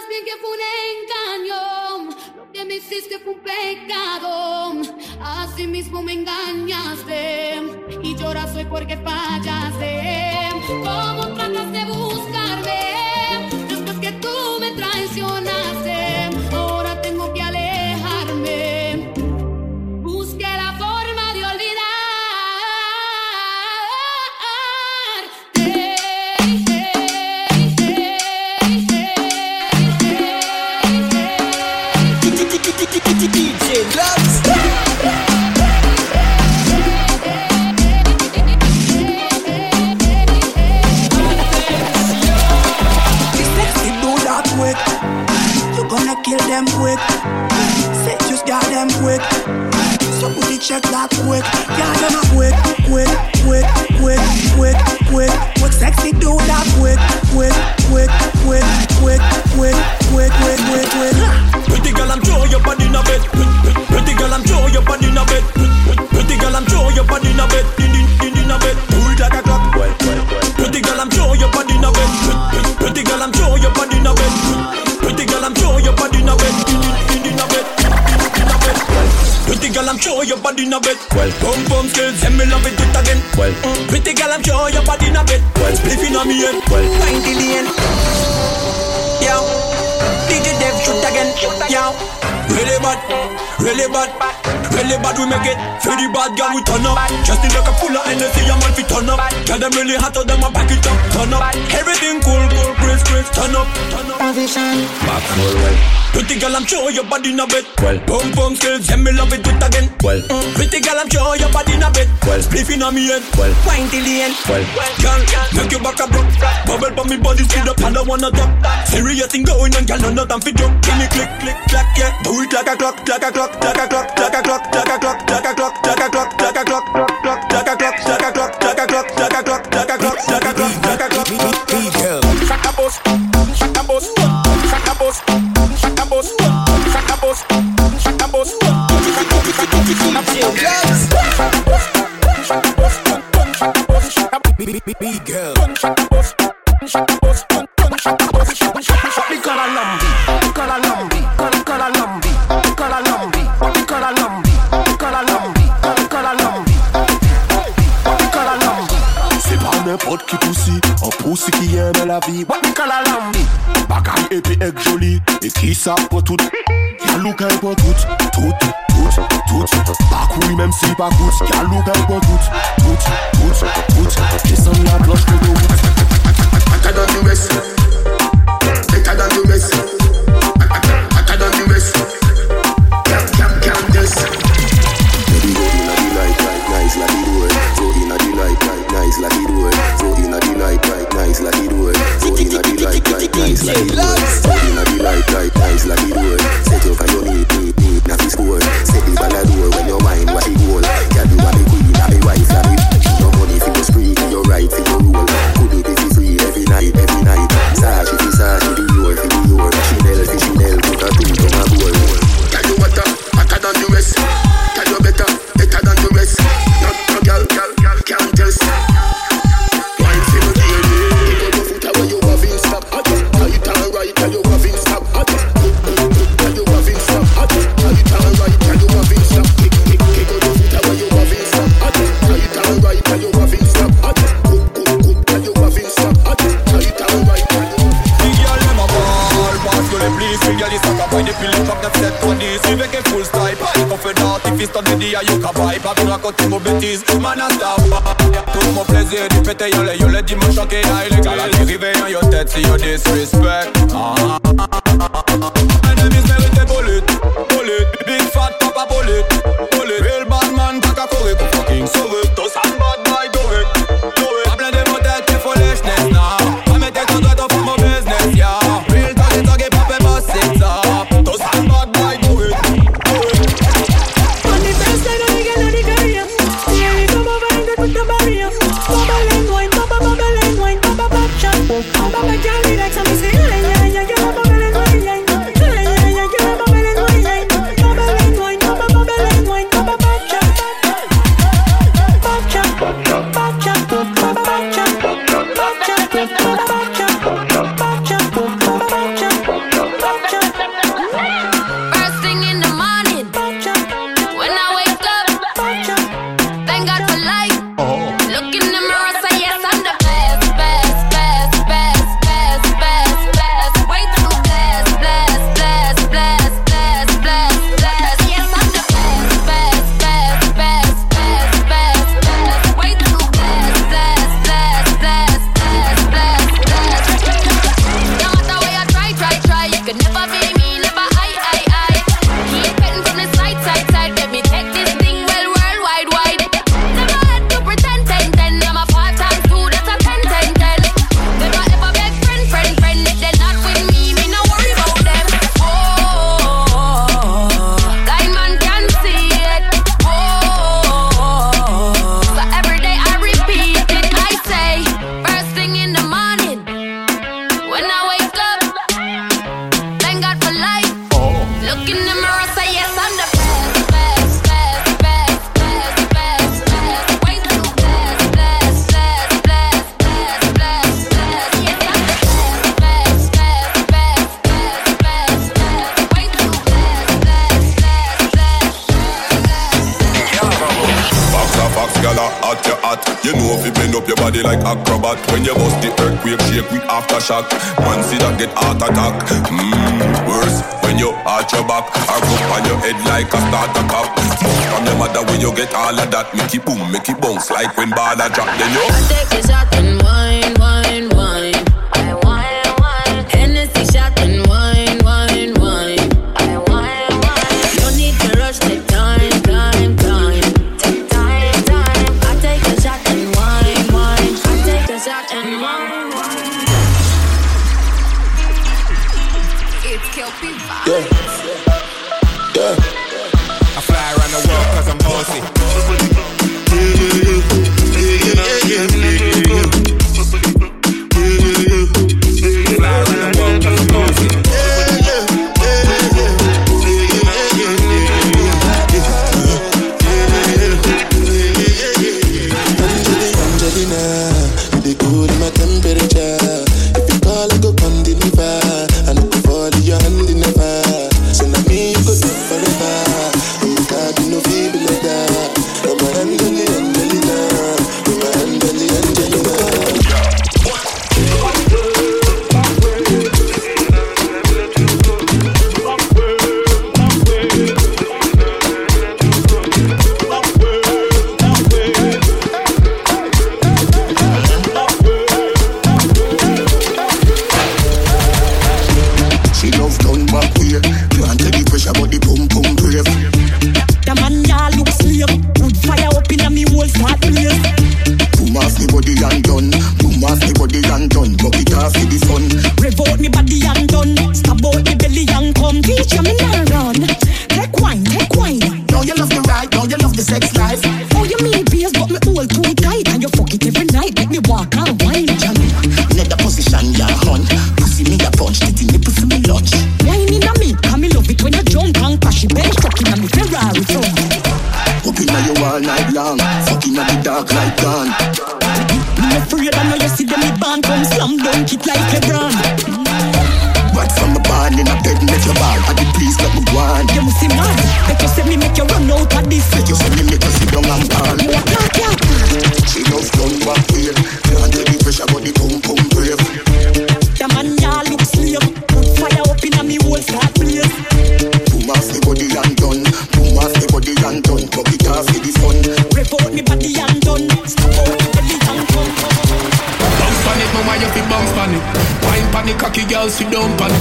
sabes bien que fue un engaño. Lo que me hiciste fue un pecado. Así mismo me engañaste. Y lloras hoy porque fallaste. ¿Cómo tratas de buscarme? Después que tú me traicionaste. Kill them quick. Say just got them quick. Somebody check that quick. Yeah, them a quick, quick, quick, quick, quick, quick, quick. Sexy do that quick, quick, quick, quick, quick, quick, quick, quick, quick, quick. Pretty girl, I'm throw your body in a bed. Pretty girl, I'm throw your body in a bed. Pretty girl, I'm throw your body in a bed. In in in in a bed. Pull like a clock. Pretty girl, I'm throw your body in a bed. Pretty girl, I'm sure your body in a bed. Well, bum bum skills, and me love it, do it again. Well, mm. pretty girl, I'm sure your body in a bed. Well, spliffing on me head. Well, Nine billion. Yo, DJ Dev shoot again. Yo, Really bad, really bad, really bad we make it. For the bad girl we turn up. Just in like a full of energy a man fi turn up. Girl them really hot so them a pack it up Turn up, everything cool, cool, crisp, crisp Turn up, turn up. Back full well Pretty girl I'm sure your body in a bed Well, pump pump skills, yeah me love it, do it again. Well, pretty girl I'm sure your body in a bed Well, spliffing on me head. Well, wine till the end. well, girl, make your back a broke. Bubble pa me body speed up and I wanna drop Serious thing going on, girl, no nothing fi drop Give me click, click, clack, yeah. Do it like a clock, like a clock, like a clock, clock, clock, clock, clock, pa kout, ka lou ka pou man a star Tou mou plezi e di pete yon le Yon le di mou chonke la ilegal A di rive yon yon tet si yon disre When you bust the earthquake, shake with aftershock. Man see that get heart attack. Mmm, worse when you arch your back. Or go on your head like a starter cup. From your mother when you get all of that. Make it boom, make it bounce like when ball a drop. Then you. I take a shot and wine, wine. LeBron. Right from the barn in a bed, make your ball. I the please let me go on. You must see mad. Make you say me make you run out of this. You say me make you sit down and ball. You a clap, clap. She love sit down pan.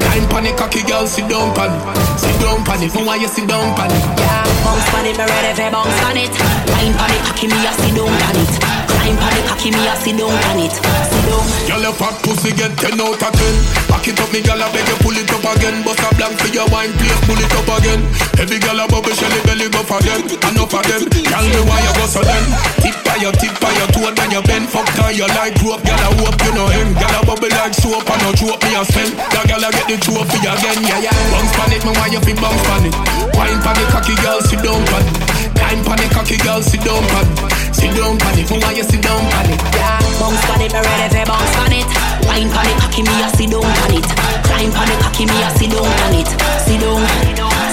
Climb pan it, cocky girl, sit down pan it. Sit down pan it, mama, you sit down pan. Yeah, bounce on it, me ready for bounce on it. Wine on it, cocky me a sit down on it. Climb on it, cocky me a sit down on it. Sit down. Girl, your fat pussy get 10 out of 10. Back it up, me girl, I beg you pull it up again. Bust a blank for your wine, please pull it up again. Every girl a bubble, shelly belly go for them. Enough of them. Girl, me why you go so then? Tip by your tip by your toe, then you bend. Fuck tie your like rope, girl, I hope you know him. Girl, a bubble like soap, and no choke me a spend. That girl, I get the trophy again, yeah, yeah. Bounce pan it, me why you fi bounce pan it. Wine pan it, cocky girl, sit down pan it. Climb pan it, cocky girl, sit down pan it. Sit down pan it, me why you sit down pan it. Yeah, bounce on it, me ready for bounce on it. Wine on it, cocky me a sit down on it. Climb on it, cocky me a sit down on it. Sit down,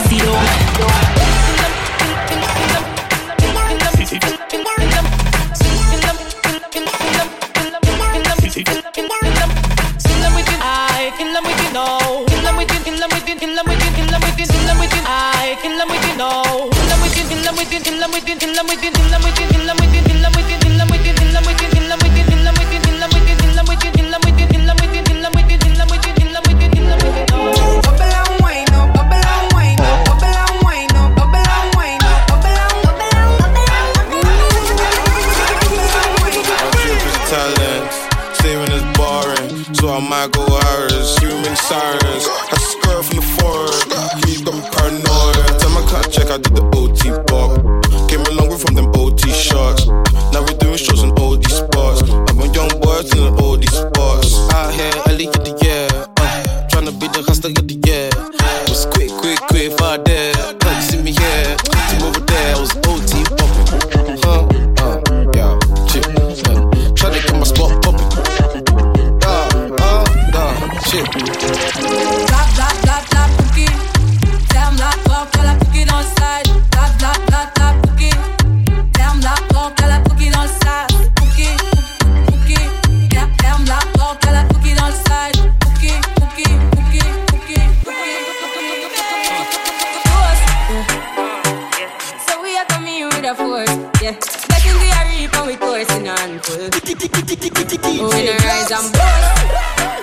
sit down. I kill them with you know. Kill them with you, kill them with you, kill them with you, kill them with you, kill them with you. I kill them with you till I'm within, till I'm within. and we poison and full. When I rise and bust.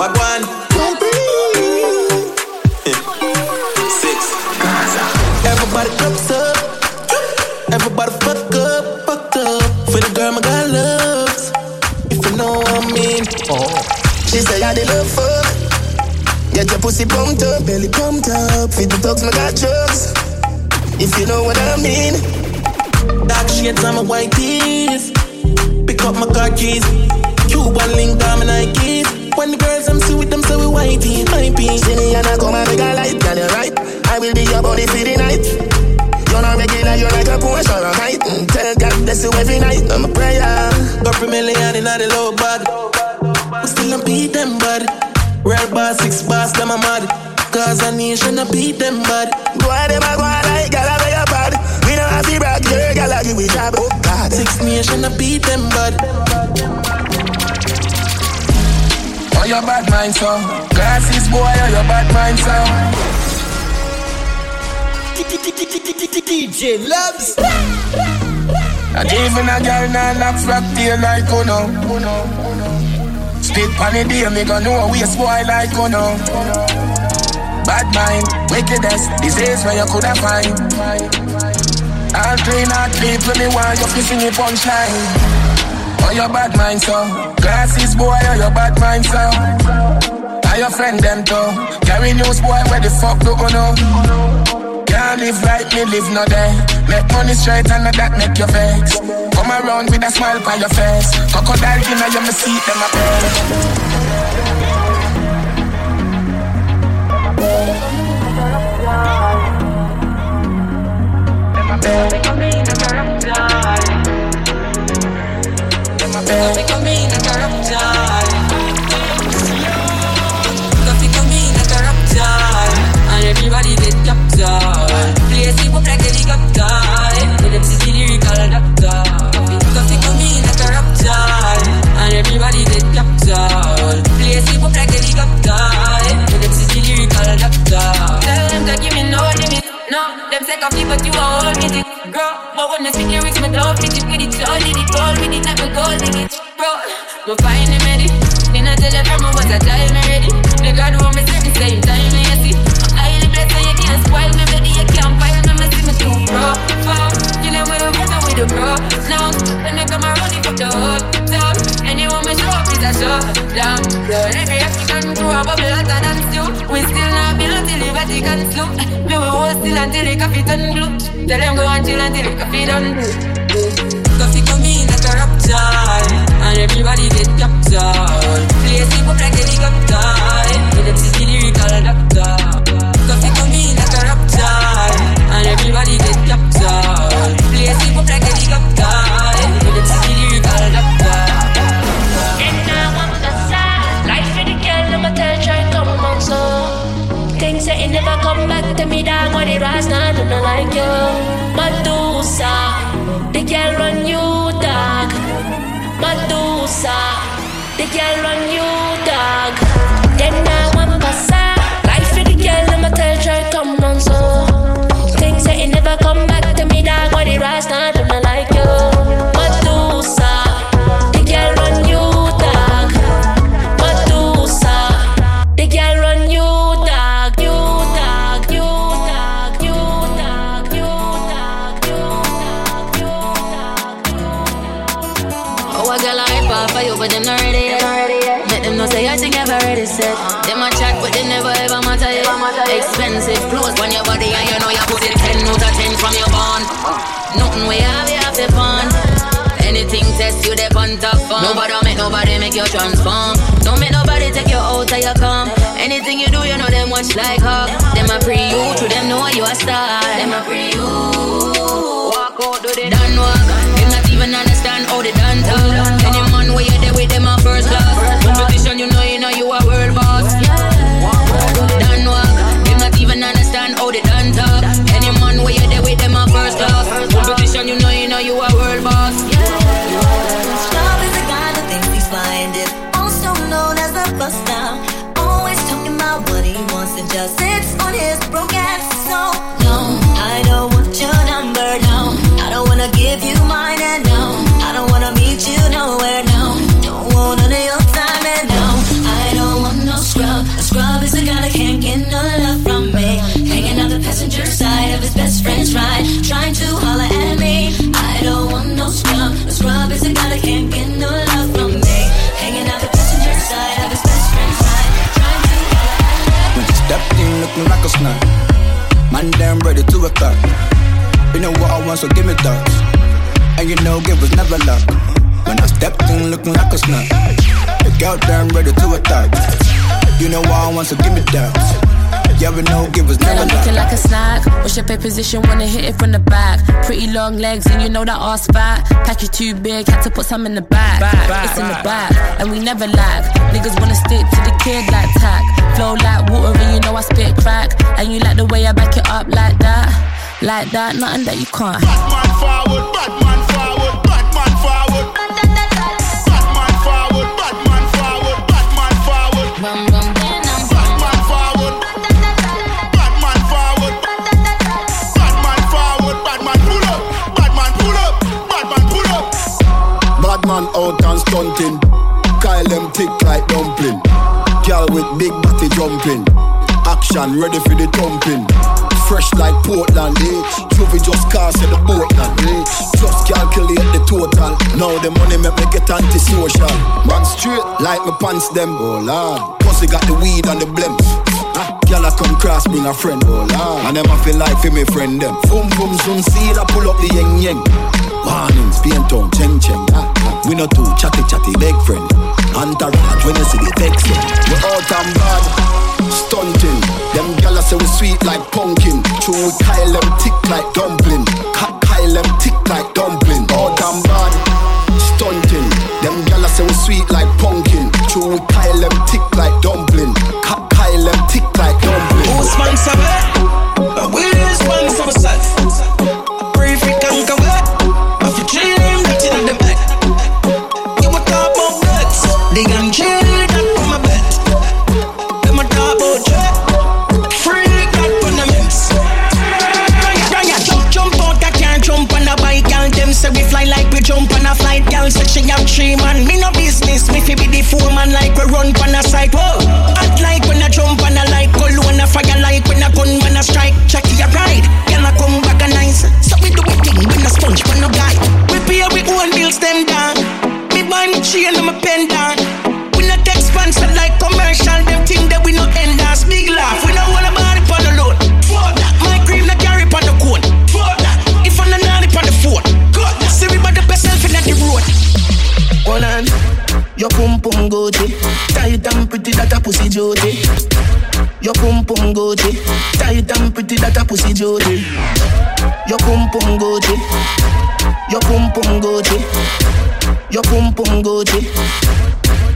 Wagwan. Six. Everybody cups up. Everybody fuck up, fuck up. For the girl, my God loves. If you know what I mean. Oh. She say I the love fuck. Get your pussy pumped up, belly pumped up. Feed the dogs, my got drugs. If you know what I mean. Dark shades on my white tees. Pick up my car keys. Cuban link on my Nikes. When the girls I'm with them, so we whitey, hypey. See me and I come and make a light, girl, you're right. I will be your body for the night. You're not regular, you're like a Porsche or a. Mm, Tell God bless you every night. I'm a prayer. Couple million in the low bag. We still don't beat them bad. Real boss, six boss, them a mad. Cause a nation a beat them bad. Boy, them a go like gal, I wear your pad. We don't have to brag, your gal, I give we job. Oh God. Six nation a beat them bad. Your bad mind, so. Glasses, boy, oh, your bad mind, so. DJ Loves. And even a girl not lock frog tail like Uno. Spit on the day, me gon' know a waste boy like Uno. Bad mind, wickedness, disease where you coulda find. All clean out people, me want you fi sing a punchline. Oh, your bad mind, so. Glasses, boy, oh, your bad mind, so. Are your friend them too? Carry news, boy, where the fuck do you know? Can't live like me, live no day. Make money straight and that make your vex. Come around with a smile on your face. Crocodile in your me seat, them a. Them a beg. Them a. And everybody get captured. Play sleep up like helicopter. With them city lyrical doctor. The Vatican slow. Me we hold still until the coffee turn blue. Tell them go and chill until the coffee done like hug. Them a pre you, to them know you a star. Them a pre Damn ready to. You know what I want, so give me that. And you know, give was never luck. When I stepped in looking like a snack. The girl damn ready to attack. You know what I want, so give me that. Yeah, we know, give was Girl, never I'm looking like a snack. What's your pay position? Wanna hit it from the back. Pretty long legs, and you know that ass fat. Pack you too big, had to put some in the back. it's in the back, and we never lag. Niggas wanna stick to the kid like tack. Flow like water, and you know I spit crack. And you like the way I back it up like that. Like that, nothing that you can't. Batman forward, Batman forward, Batman stunting. Kyle them thick like dumpling. Girl with big body jumping. Action ready for the thumping. Fresh like Portland, eh? Juvie just cast at the Portland, eh? Just calculate the total. Now the money make me get antisocial. Man straight like my pants them, oh lord. Pussy got the weed and the blem. Ah, Girl I come cross, bring a friend, oh lord. And them I feel like for me friend them. Boom boom zoom, see I pull up the yeng yeng. Warnings, paint town, cheng cheng. Ah, ah. We not too chatty chatty, big friend. Entourage when you see the vexing. We out and bad, stunting. Them gyal say we sweet like pumpkin. True we Kyle them tick like dumpling. Ka- Kyle them tick like dumpling. Out and bad, stunting. Them gyal say we sweet like pumpkin. True we Kyle them tick like dumpling. Ka- Kyle them tick like dumpling. Who sponsor me? Say she have three man, me no business. Me fi be the four man like we run on a site. Whoa, act like when I jump on a light, call on a fire like when I gun when I strike. Check your ride, Gucci, tight and pretty that a pussy Jody. Your pum pum Gucci, tight and pretty that a pussy Jody. Your pum pum Gucci, your pum pum Gucci, your pum pum Gucci.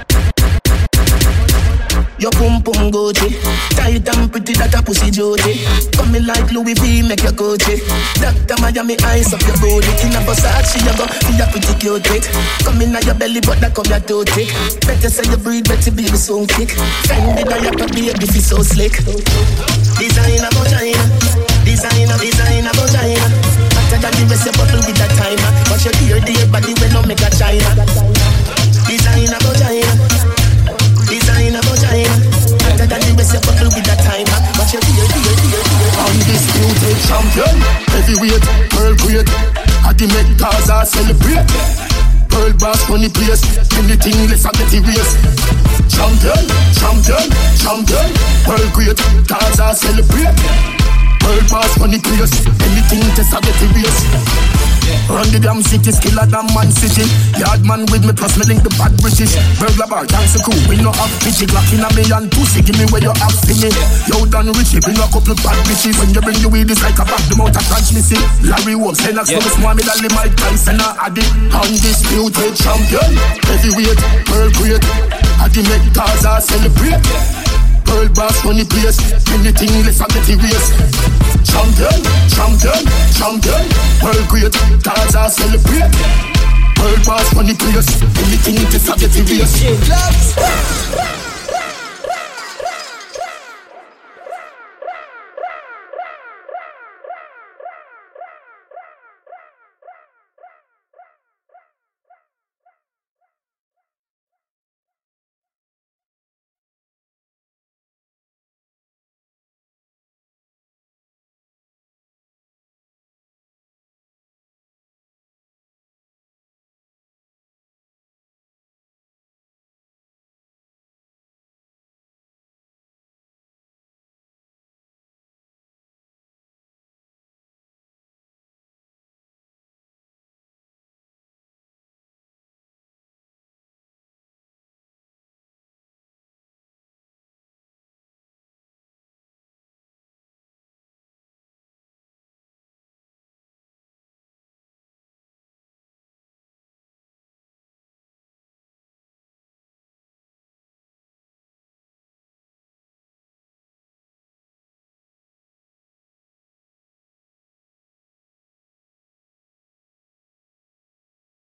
Your pum pum Gucci, tight and pretty that a pussy Jody. Come me like Louis V, make your Gucci. Doctor Miami eyes up your body. In a Versace, you go feel your pretty cute it. Come in your belly, but that come your too thick. Better say you breathe, better baby so thick. Fendi diaper, baby feel so slick. Designer vagina, designer, designer vagina. Hotter than the rest, you bubble with that timer. Watch your dear, dear body when no make a China. Designer vagina. Designer Celebrate. World boss money place, anything less I get erase. Champion, champion, champion, world great. Gaza celebrate. World boss money place, anything just I get erase. Run the damn city, skiller than man city. Yard man with me, plus me link the bad British. Burglar bar, dance cool, we no have pity. Glock in a and pussy, give me where you have for me. Yo, done Richie, bring a couple bad bitches. When you bring the weed, it's like a back, the mouth of transmission. Larry Wolf, Lennox, yeah. no small, me lally Mike Tyson, a addict. Undisputed champion, heavyweight, world great. I the make Gaza celebrate. Pearl boss run the place. Anything less than the race. Champion, champion, champion. World great, Gaza celebrate. Pearl boss run the place. Anything less than the race.